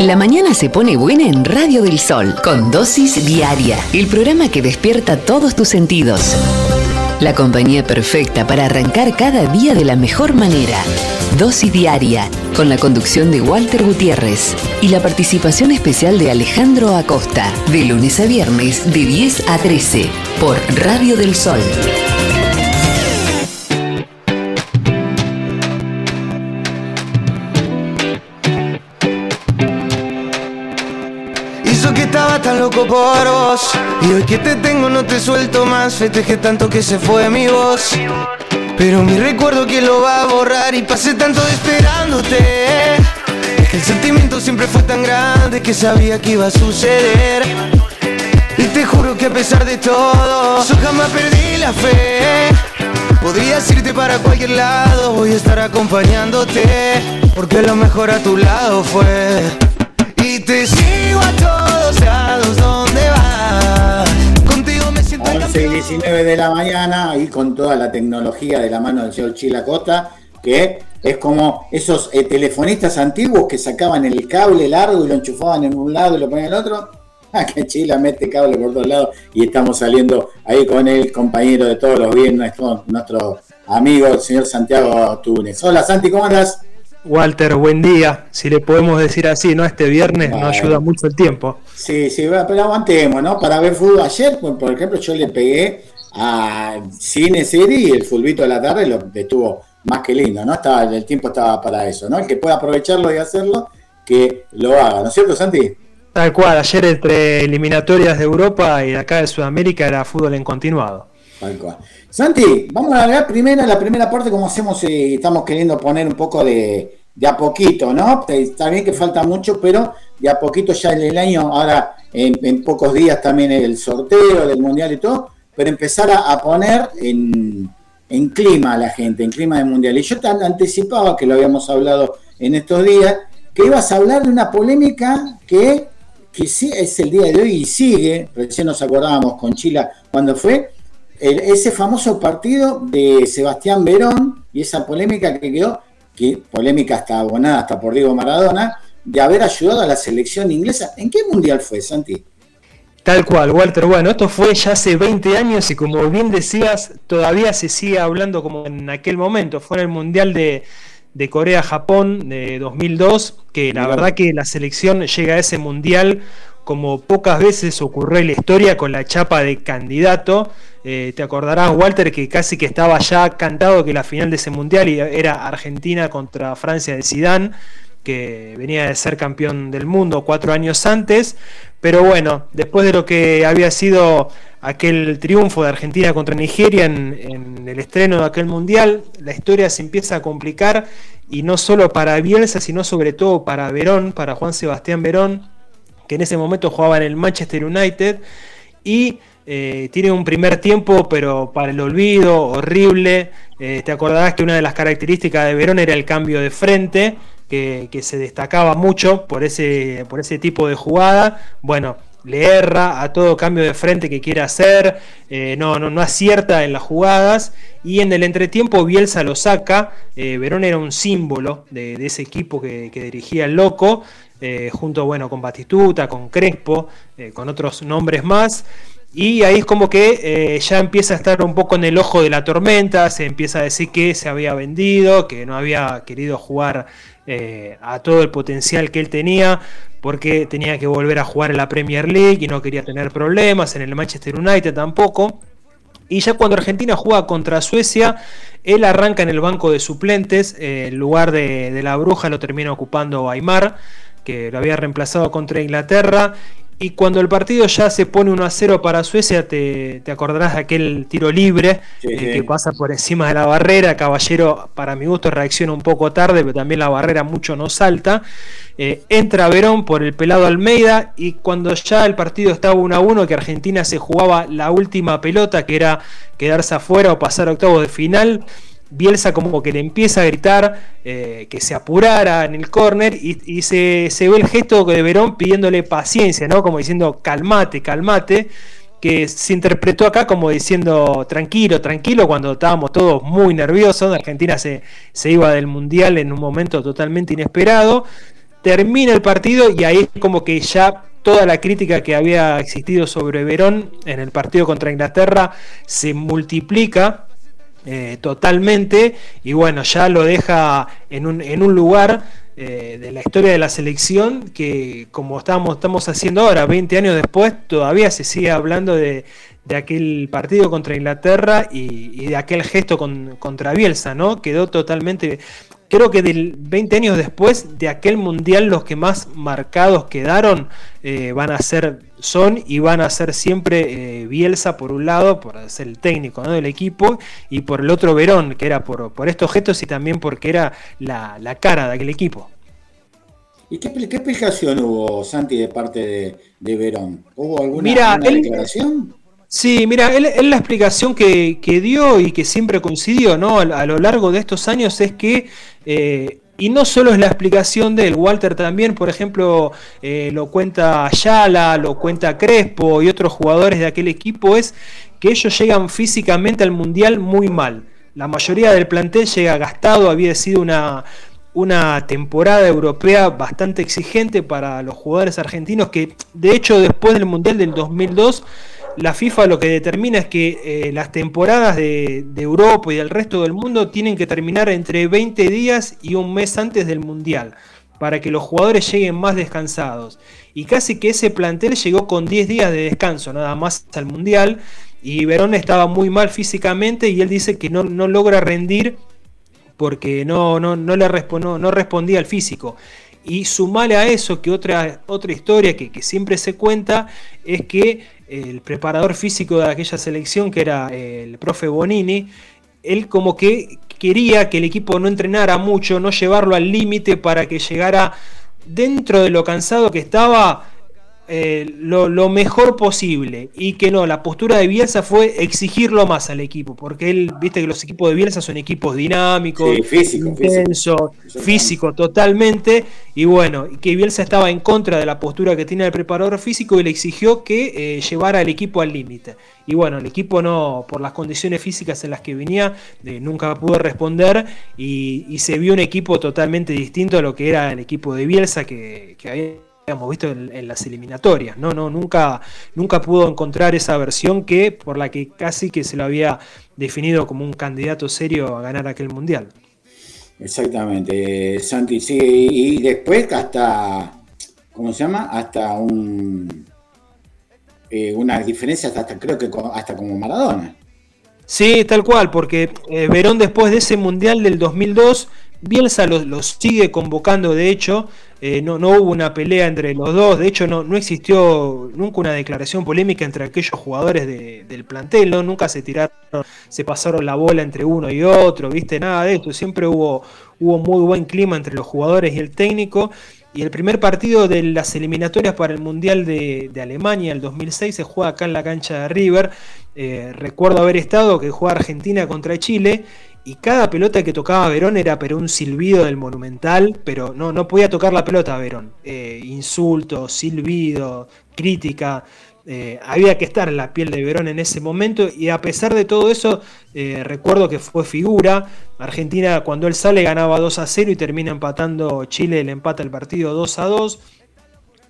La mañana se pone buena en Radio del Sol, con dosis diaria, el programa que despierta todos tus sentidos. La compañía perfecta para arrancar cada día de la mejor manera. Dosis diaria, con la conducción de Walter Gutiérrez y la participación especial de Alejandro Acosta, de lunes a viernes de 10 a 13, por Radio del Sol. Loco Y hoy que te tengo no te suelto más. Festejé tanto que se fue mi voz. Pero mi recuerdo que lo va a borrar. Y pasé tanto esperándote. Es que el sentimiento siempre fue tan grande Que sabía que iba a suceder. Y te juro que a pesar de todo Yo jamás perdí la fe. Podrías irte para cualquier lado Voy a estar acompañándote. Porque lo mejor a tu lado fue y te sigo a todos lados donde vas. Contigo me siento 11 y 19 de la mañana y con toda la tecnología de la mano del señor Chila Costa, que es como esos eh, telefonistas antiguos que sacaban el cable largo y lo enchufaban en un lado y lo ponían en el otro. Ah, que Chila mete cable por todos lados y estamos saliendo ahí con el compañero de todos los viernes, con nuestro amigo el señor Santiago Túnez. Hola Santi, ¿cómo andas? Walter, buen día. Si le podemos decir así, ¿no? Este viernes no ayuda mucho el tiempo. Sí, sí, pero aguantemos, ¿no? Para ver fútbol ayer, por, por ejemplo, yo le pegué a cine serie y el fulbito de la tarde lo detuvo más que lindo, ¿no? Estaba, el tiempo estaba para eso, ¿no? El que pueda aprovecharlo y hacerlo, que lo haga, ¿no es cierto, Santi? Tal cual, ayer entre eliminatorias de Europa y de acá de Sudamérica era fútbol en continuado. Santi, vamos a ver primero la primera parte, como hacemos, eh, estamos queriendo poner un poco de, de a poquito, ¿no? Está bien que falta mucho, pero de a poquito ya en el año, ahora en, pocos días también el sorteo del mundial y todo, pero empezar a, poner en, en, clima a la gente, en clima de mundial. Y yo te anticipaba, que lo habíamos hablado en estos días, que ibas a hablar de una polémica que, que sí es el día de hoy y sigue, recién nos acordábamos con Chila cuando fue, el, ese famoso partido de Sebastián Verón y esa polémica que quedó, que polémica hasta abonada hasta por Diego Maradona, de haber ayudado a la selección inglesa. ¿En qué mundial fue, Santi? Tal cual, Walter. Bueno, esto fue ya hace 20 años y como bien decías, todavía se sigue hablando como en aquel momento. Fue en el Mundial de, de Corea-Japón de 2002, que la verdad que la selección llega a ese Mundial como pocas veces ocurrió en la historia con la chapa de candidato. Eh, te acordarás, Walter, que casi que estaba ya cantado que la final de ese mundial era Argentina contra Francia de Sidán, que venía de ser campeón del mundo cuatro años antes. Pero bueno, después de lo que había sido aquel triunfo de Argentina contra Nigeria en, en el estreno de aquel mundial, la historia se empieza a complicar y no solo para Bielsa, sino sobre todo para Verón, para Juan Sebastián Verón que en ese momento jugaba en el Manchester United y eh, tiene un primer tiempo, pero para el olvido, horrible. Eh, te acordarás que una de las características de Verón era el cambio de frente, que, que, se destacaba mucho por ese, por ese tipo de jugada. Bueno, le erra a todo cambio de frente que quiere hacer, eh, no, no, no, acierta en las jugadas y en el entretiempo Bielsa lo saca, Verón era un símbolo de, de ese equipo que, que, dirigía el loco, eh, junto bueno, con Batistuta, con Crespo, con otros nombres más. Y ahí es como que ya empieza a estar un poco en el ojo de la tormenta, se empieza a decir que se había vendido, que no había querido jugar a todo el potencial que él tenía porque tenía que volver a jugar en la Premier League y no quería tener problemas, en el Manchester United tampoco. Y ya cuando Argentina juega contra Suecia, él arranca en el banco de suplentes, eh, el lugar de, de, la bruja lo termina ocupando Aymar, que lo había reemplazado contra Inglaterra, y cuando el partido ya se pone 1 a 0 para Suecia, te, te acordarás de aquel tiro libre sí, eh, que pasa por encima de la barrera. Caballero, para mi gusto, reacciona un poco tarde, pero también la barrera mucho no salta. Eh, entra Verón por el pelado Almeida y cuando ya el partido estaba 1 a 1, que Argentina se jugaba la última pelota, que era quedarse afuera o pasar a octavos de final. Bielsa como que le empieza a gritar eh, que se apurara en el córner y, se, ve el gesto de Verón pidiéndole paciencia, ¿no? Como diciendo calmate, calmate, que se interpretó acá como diciendo tranquilo, tranquilo, cuando estábamos todos muy nerviosos, Argentina se, se iba del Mundial en un momento totalmente inesperado. termina el partido y ahí es como que ya toda la crítica que había existido sobre Verón en el partido contra Inglaterra se multiplica eh, totalmente y bueno, ya lo deja en un, en un lugar eh, de la historia de la selección que como estamos, estamos haciendo ahora, 20 años después, todavía se sigue hablando de, aquel partido contra Inglaterra y, de aquel gesto contra Bielsa, ¿no? Quedó totalmente... Creo que del 20 años después de aquel mundial los que más marcados quedaron eh, van a ser, son y van a ser siempre eh, Bielsa por un lado, por ser el técnico del equipo, y por el otro Verón, que era por, por estos gestos y también porque era la, cara de aquel equipo. ¿Y qué, explicación hubo, Santi, de parte de, Verón? ¿Hubo alguna, declaración? Sí, mira, él, la explicación que, dio y que siempre coincidió ¿no? a, lo largo de estos años es que eh, y no solo es la explicación de él, Walter también, por ejemplo, eh, lo cuenta Ayala, lo cuenta Crespo y otros jugadores de aquel equipo, es que ellos llegan físicamente al Mundial muy mal. La mayoría del plantel llega gastado, había sido una, una temporada europea bastante exigente para los jugadores argentinos, que de hecho después del Mundial del 2002 la FIFA lo que determina es que eh, las temporadas de, Europa y del resto del mundo tienen que terminar entre 20 días y un mes antes del Mundial, para que los jugadores lleguen más descansados. Y casi que ese plantel llegó con 10 días de descanso, nada más al Mundial, y Verón estaba muy mal físicamente y él dice que no, logra rendir porque no, no, no le no respondía al físico. Y sumale a eso que otra, otra historia que, que siempre se cuenta es que el preparador físico de aquella selección, que era el profe Bonini, él como que quería que el equipo no entrenara mucho, no llevarlo al límite para que llegara dentro de lo cansado que estaba eh, lo, mejor posible. Y que no, la postura de Bielsa fue exigirlo más al equipo, porque él, viste que los equipos de Bielsa son equipos dinámicos, físico, intenso, físico, totalmente, y bueno, que Bielsa estaba en contra de la postura que tiene el preparador físico y le exigió que eh, llevara al equipo al límite. Y bueno, el equipo no, por las condiciones físicas en las que venía, nunca pudo responder y, se vio un equipo totalmente distinto a lo que era el equipo de Bielsa que, que había hemos visto en, las eliminatorias. No, no, nunca, nunca pudo encontrar esa versión que, por la que casi que se lo había definido como un candidato serio a ganar aquel mundial. Exactamente, Santi, sí, y después hasta, ¿cómo se llama? Hasta un eh, una diferencia hasta creo que hasta como Maradona. Sí, tal cual, porque eh, Verón después de ese mundial del 2002 Bielsa los, sigue convocando, de hecho, eh, no, no, hubo una pelea entre los dos, de hecho no, no existió nunca una declaración polémica entre aquellos jugadores del plantel, ¿no? nunca se tiraron, se pasaron la bola entre uno y otro, viste, nada de esto, siempre hubo, hubo muy buen clima entre los jugadores y el técnico, y el primer partido de las eliminatorias para el Mundial de, Alemania, el 2006, se juega acá en la cancha de River. Eh, recuerdo haber estado que juega Argentina contra Chile y cada pelota que tocaba Verón era pero un silbido del monumental, pero no, no podía tocar la pelota Verón. Eh, insulto, silbido, crítica. Eh, había que estar en la piel de Verón en ese momento y a pesar de todo eso, eh, recuerdo que fue figura. Argentina cuando él sale ganaba 2 a 0 y termina empatando Chile, le empata el partido 2 a 2.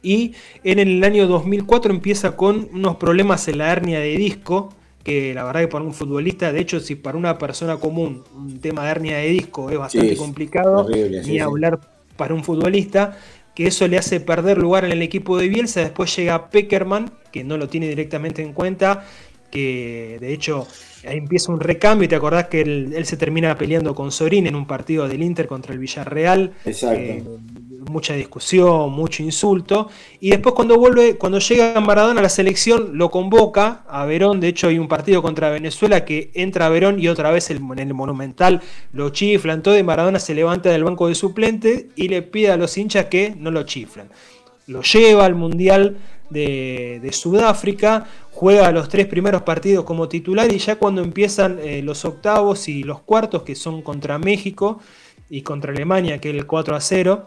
Y en el año 2004 empieza con unos problemas en la hernia de disco que la verdad que para un futbolista, de hecho, si para una persona común un tema de hernia de disco es bastante complicado, ni hablar para un futbolista, que eso le hace perder lugar en el equipo de Bielsa, después llega Peckerman, que no lo tiene directamente en cuenta, que de hecho ahí empieza un recambio y te acordás que él, se termina peleando con Sorín en un partido del Inter contra el Villarreal. Exacto. Eh, mucha discusión, mucho insulto. Y después cuando vuelve, cuando llega Maradona a la selección, lo convoca a Verón. De hecho, hay un partido contra Venezuela que entra a Verón y otra vez el, en el Monumental lo chiflan todo. Y Maradona se levanta del banco de suplente y le pide a los hinchas que no lo chiflen. Lo lleva al Mundial de, Sudáfrica, juega los tres primeros partidos como titular y ya cuando empiezan eh, los octavos y los cuartos, que son contra México y contra Alemania, que es el 4 a 0,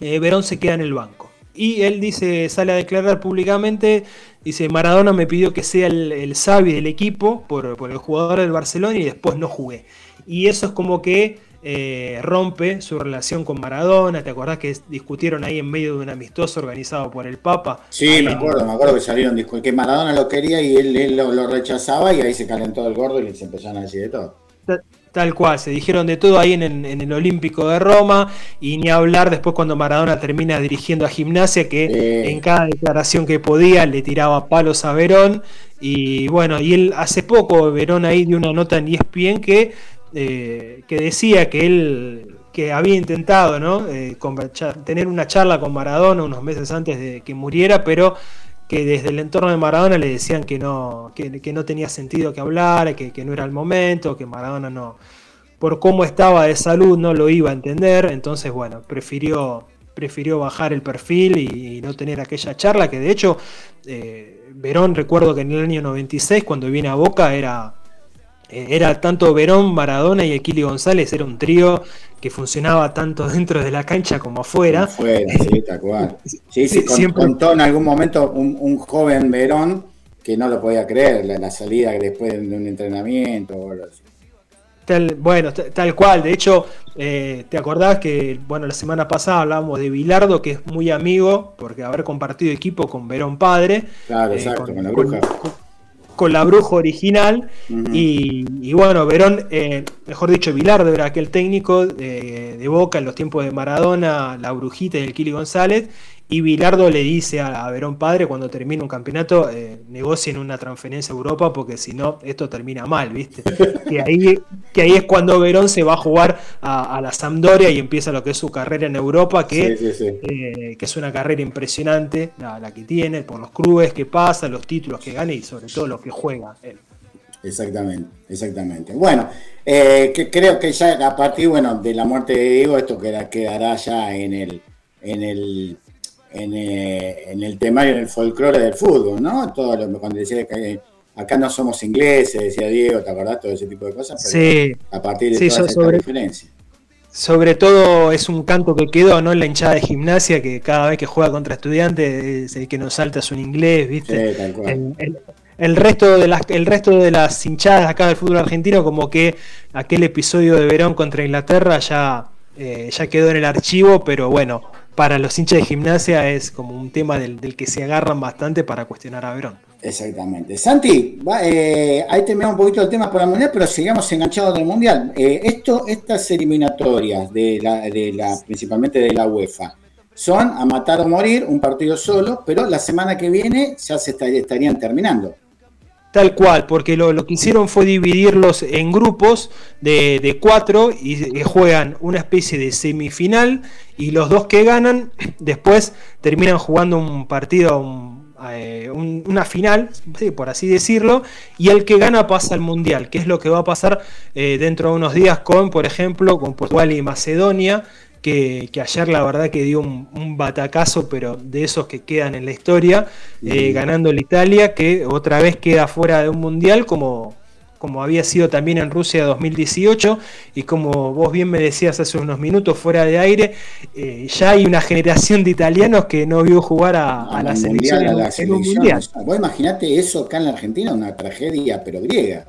eh, Verón se queda en el banco. Y él dice, sale a declarar públicamente, dice, Maradona me pidió que sea el, el del equipo por, el jugador del Barcelona y después no jugué. Y eso es como que eh, rompe su relación con Maradona. ¿Te acordás que discutieron ahí en medio de un amistoso organizado por el Papa? Sí, me acuerdo, me acuerdo que salieron que Maradona lo quería y él, lo, rechazaba y ahí se calentó el gordo y se empezaron a decir de todo. Tal cual, se dijeron de todo ahí en, el Olímpico de Roma y ni hablar después cuando Maradona termina dirigiendo a gimnasia que en cada declaración que podía le tiraba palos a Verón y bueno, y él hace poco Verón ahí dio una nota en ESPN que, eh, que decía que él que había intentado ¿no? Eh, tener una charla con Maradona unos meses antes de que muriera, pero que desde el entorno de Maradona le decían que no, que, no tenía sentido que hablar, que, no era el momento, que Maradona no, por cómo estaba de salud no lo iba a entender, entonces bueno, prefirió, prefirió bajar el perfil y, no tener aquella charla que de hecho eh, Verón recuerdo que en el año 96 cuando viene a Boca era era tanto Verón, Maradona y Aquili González, era un trío que funcionaba tanto dentro de la cancha como afuera. Afuera, sí, tal cual. Sí, sí, contó en algún momento un, joven Verón que no lo podía creer, la, salida después de un entrenamiento o algo así. Tal, bueno, tal cual. De hecho, eh, ¿te acordás que, bueno, la semana pasada hablábamos de Bilardo, que es muy amigo, porque haber compartido equipo con Verón Padre. Claro, eh, exacto, con, la bruja con la bruja original. y, bueno, Verón, eh, mejor dicho, Vilardo era aquel técnico de, de, Boca en los tiempos de Maradona, la brujita y el Kili González. Y Bilardo le dice a, Verón Padre cuando termine un campeonato, eh, negocien una transferencia a Europa porque si no, esto termina mal, ¿viste? que, ahí, que ahí es cuando Verón se va a jugar a, la Sampdoria y empieza lo que es su carrera en Europa, que, eh, que es una carrera impresionante, la, que tiene, por los clubes que pasa, los títulos que gana y sobre todo los que juega él. Exactamente, exactamente. Bueno, eh, que creo que ya a partir bueno, de la muerte de Diego, esto quedará ya en el, en el eh, en, el temario, en el folclore del fútbol, ¿no? Todo lo, cuando decía que acá no somos ingleses, decía Diego, ¿te acordás? Todo ese tipo de cosas. sí. A partir de sí, toda sobre, diferencia. Sobre todo es un canto que quedó, ¿no? En la hinchada de gimnasia, que cada vez que juega contra estudiantes es el que nos salta es un inglés, ¿viste? Sí, tal cual. El, resto de las el resto de las hinchadas acá del fútbol argentino como que aquel episodio de Verón contra Inglaterra ya eh, ya quedó en el archivo pero bueno para los hinchas de gimnasia es como un tema del, que se agarran bastante para cuestionar a Verón. Exactamente. Santi, eh, ahí terminamos un poquito el tema por la mundial, pero sigamos enganchados del mundial. Eh, esto, estas eliminatorias de la, de la, principalmente de la UEFA, son a matar o morir, un partido solo, pero la semana que viene ya se estarían terminando. Tal cual, porque lo, que hicieron fue dividirlos en grupos de, cuatro y juegan una especie de semifinal y los dos que ganan después terminan jugando un partido, eh, una final, por así decirlo, y el que gana pasa al Mundial, que es lo que va a pasar eh, dentro de unos días con, por ejemplo, con Portugal y Macedonia, que, ayer la verdad que dio un, batacazo, pero de esos que quedan en la historia, eh, ganando la Italia, que otra vez queda fuera de un mundial como, como había sido también en Rusia 2018 y como vos bien me decías hace unos minutos fuera de aire, eh, ya hay una generación de italianos que no vio jugar a, la, selección en, un mundial. Vos imaginate eso acá en la Argentina, una tragedia pero griega.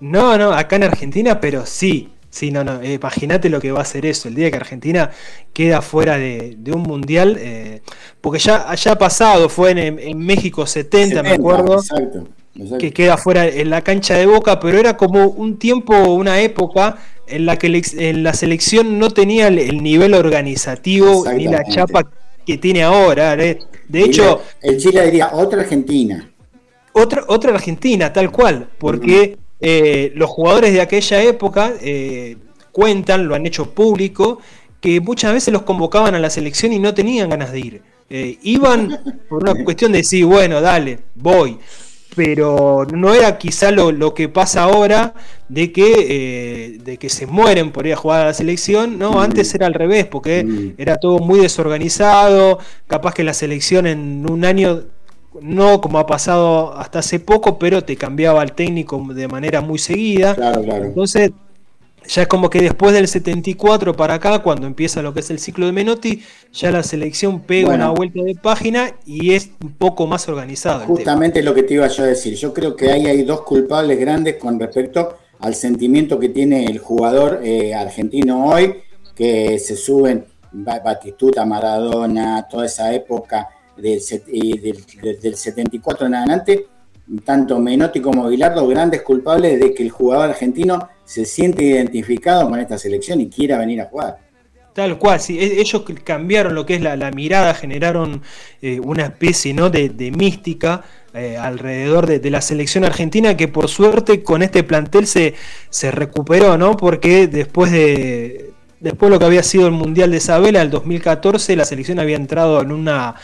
No, no, acá en Argentina, pero sí, Sí, no, no, eh, imagínate lo que va a ser eso, el día que Argentina queda fuera de, un mundial, eh, porque ya, ha pasado, fue en, México 70, me acuerdo, que queda fuera en la cancha de Boca, pero era como un tiempo, una época en la que en la selección no tenía el, nivel organizativo ni la chapa que tiene ahora. ¿eh? De hecho... El Chile diría otra Argentina. Otra, otra Argentina, tal cual, porque... Eh, los jugadores de aquella época eh, cuentan, lo han hecho público, que muchas veces los convocaban a la selección y no tenían ganas de ir. Eh, iban por una cuestión de decir, bueno, dale, voy. Pero no era quizá lo, que pasa ahora de que, de que se mueren por ir a jugar a la selección. No, mm. antes era al revés, porque mm. era todo muy desorganizado. Capaz que la selección en un año no como ha pasado hasta hace poco, pero te cambiaba el técnico de manera muy seguida. Claro, claro. Entonces, ya es como que después del 74 para acá, cuando empieza lo que es el ciclo de Menotti, ya la selección pega una vuelta de página y es un poco más organizado. Justamente lo que te iba yo a decir. Yo creo que ahí hay dos culpables grandes con respecto al sentimiento que tiene el jugador eh, argentino hoy, que se suben Batistuta, Maradona, toda esa época del, del, 74 en adelante, tanto Menotti como Bilardo, grandes culpables de que el jugador argentino se siente identificado con esta selección y quiera venir a jugar. Tal cual, sí, e-, ellos cambiaron lo que es la, mirada, generaron eh, una especie ¿no? de, mística eh, alrededor de, la selección argentina que por suerte con este plantel se, se recuperó, ¿no? Porque después de, después de lo que había sido el Mundial de Isabela, el 2014, la selección había entrado en una,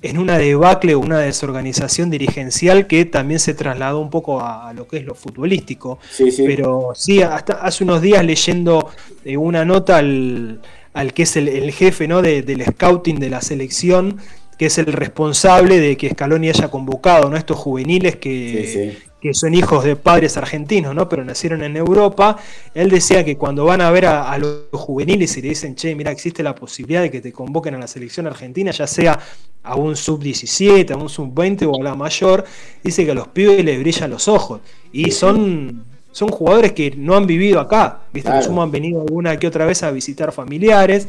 en una debacle, una desorganización dirigencial que también se trasladó un poco a, lo que es lo futbolístico. Pero sí, hasta hace unos días leyendo eh, una nota al al que es el, jefe ¿no? del scouting de la selección, que es el responsable de que Scaloni haya convocado ¿no? estos juveniles que, que son hijos de padres argentinos, ¿no? pero nacieron en Europa. Él decía que cuando van a ver a, los juveniles y le dicen, che, mira, existe la posibilidad de que te convoquen a la selección argentina, ya sea a un sub-17, a un sub-20 o a la mayor, dice que a los pibes les brillan los ojos. Y son son jugadores que no han vivido acá, ¿viste? han venido alguna que otra vez a visitar familiares,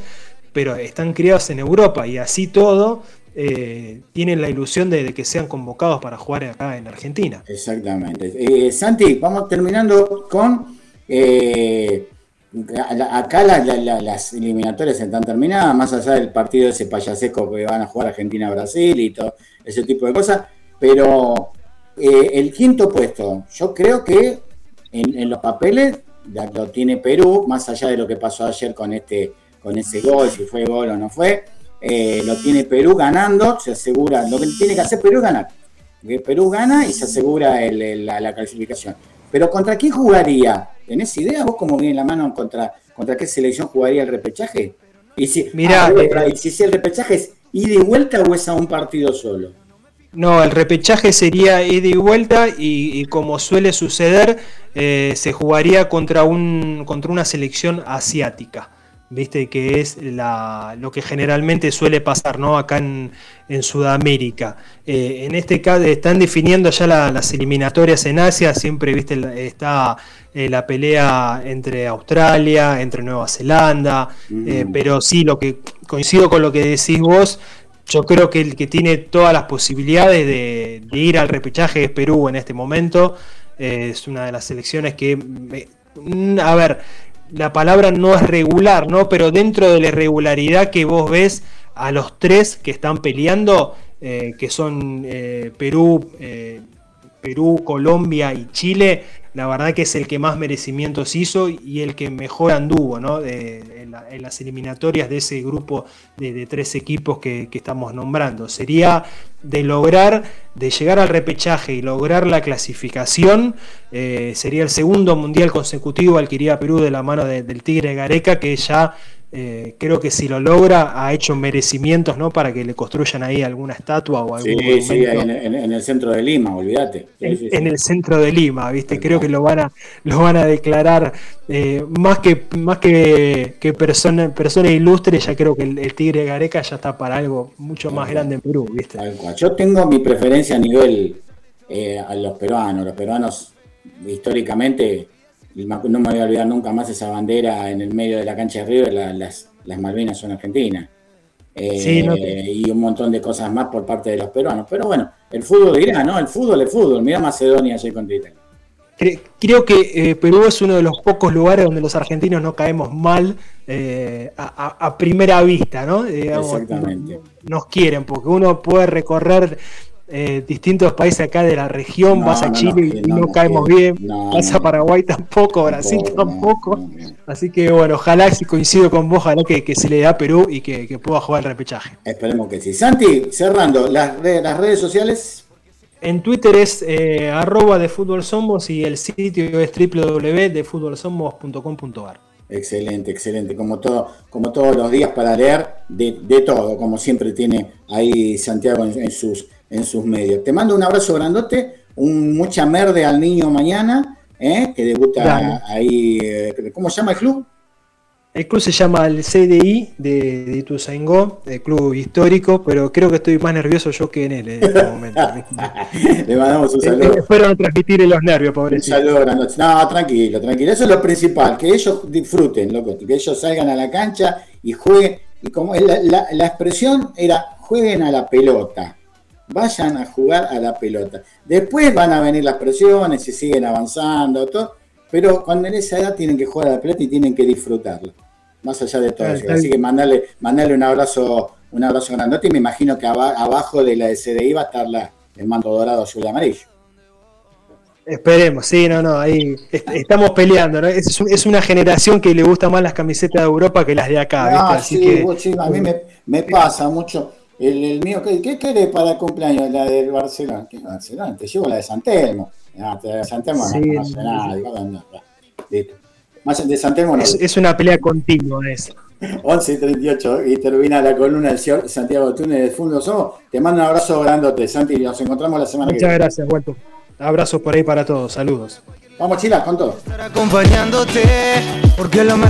pero están criados en Europa y así todo eh, tienen la ilusión de, que sean convocados para jugar acá en Argentina. Exactamente. Eh, Santi, vamos terminando con... Eh, acá las eliminatorias están terminadas, más allá del partido de ese payasesco que van a jugar Argentina-Brasil y todo ese tipo de cosas, pero el quinto puesto, yo creo que en, los papeles lo tiene Perú, más allá de lo que pasó ayer con este con ese gol, si fue gol o no fue, eh, lo tiene Perú ganando, se asegura, lo que tiene que hacer Perú es ganar. Perú gana y se asegura la, clasificación. Pero ¿contra quién jugaría? ¿Tenés idea vos cómo viene la mano contra, contra qué selección jugaría el repechaje? Y si, Mira, eh, si, si el repechaje es ida y vuelta o es a un partido solo. No, el repechaje sería ida y vuelta y, como suele suceder, eh, se jugaría contra, un, contra una selección asiática, ¿viste? Que es la, lo que generalmente suele pasar ¿no? acá en, Sudamérica. Eh, en este caso están definiendo ya las eliminatorias en Asia, siempre ¿viste? está eh, la pelea entre Australia, entre Nueva Zelanda, mm. pero sí, lo que coincido con lo que decís vos, yo creo que el que tiene todas las posibilidades de, ir al repechaje es Perú en este momento. Eh, es una de las selecciones que, mm, a ver, la palabra no es regular, ¿no? Pero dentro de la irregularidad que vos ves a los tres que están peleando, eh, que son eh, Perú, Perú, Colombia y Chile, la verdad que es el que más merecimientos hizo y el que mejor anduvo ¿no? en, las eliminatorias de ese grupo de, tres equipos que, estamos nombrando. Sería de lograr, de llegar al repechaje y lograr la clasificación, eh, sería el segundo mundial consecutivo al que iría Perú de la mano del Tigre Gareca, que ya eh, creo que si lo logra ha hecho merecimientos ¿no? para que le construyan ahí alguna estatua o algún sí, sí, en, en, el centro de Lima, olvídate. En, el centro de Lima, viste, creo que lo van a, lo van a declarar eh, más que más que, que persona, persona ilustre, ya creo que el, Tigre Gareca ya está para algo mucho más grande en Perú, viste. Yo tengo mi preferencia a nivel eh, a los peruanos, los peruanos históricamente no me voy a olvidar nunca más esa bandera en el medio de la cancha de River, las, las Malvinas son argentinas. Eh, y un montón de cosas más por parte de los peruanos. Pero bueno, el fútbol dirá, ¿no? El fútbol es fútbol. Mira Macedonia ayer contra Italia. Creo que eh, Perú es uno de los pocos lugares donde los argentinos no caemos mal eh, a, primera vista, ¿no? Exactamente. Nos quieren, porque uno puede recorrer eh, distintos países acá de la región, vas a Chile y no, caemos bien, vas a Paraguay tampoco, Brasil tampoco. Así que bueno, ojalá si coincido con vos, ojalá que, se le da a Perú y que, pueda jugar el repechaje. Esperemos que sí. Santi, cerrando, las, las redes sociales. En Twitter es eh, arroba de fútbol somos y el sitio es www.defutbolsomos.com.ar. Excelente, excelente. Como, todo, como todos los días para leer de, todo, como siempre tiene ahí Santiago en sus en sus medios. Te mando un abrazo grandote, un mucha merde al niño mañana, ¿eh? que debuta ahí. Eh, ¿Cómo se llama el club? El club se llama el CDI de, de Ituzaingó, el club histórico, pero creo que estoy más nervioso yo que en él en este momento. Le mandamos un saludo. Espero no transmitir los nervios, pobrecito. Un saludo, No, tranquilo, tranquilo. Eso es lo principal, que ellos disfruten, loco, que ellos salgan a la cancha y jueguen. Y como la, la, la expresión era, jueguen a la pelota vayan a jugar a la pelota. Después van a venir las presiones y siguen avanzando, todo, pero cuando en esa edad tienen que jugar a la pelota y tienen que disfrutarlo, más allá de todo eso. Así que mandarle, mandarle un abrazo, un abrazo grandote y me imagino que abajo de la SDI va a estar la, el mando dorado azul y amarillo. Esperemos, sí, no, no, ahí estamos peleando, ¿no? Es, una generación que le gusta más las camisetas de Europa que las de acá, ah, Así que, a mí me, me pasa mucho el, mío, ¿qué, ¿qué, querés para el cumpleaños? La del Barcelona. ¿Qué Barcelona? Te llevo la de San Telmo. Ah, la de San Telmo no, no hace nada. No, Listo. Más de San Telmo no. Es, es una pelea continua esa. 11 y 38 y termina la columna del señor Santiago Túnez de Fundo Somos. Te mando un abrazo grandote, Santi, y nos encontramos la semana que viene. Muchas gracias, Walter. Abrazos por ahí para todos, saludos. Vamos, Chila, con todo. Estar acompañándote, porque lo mejor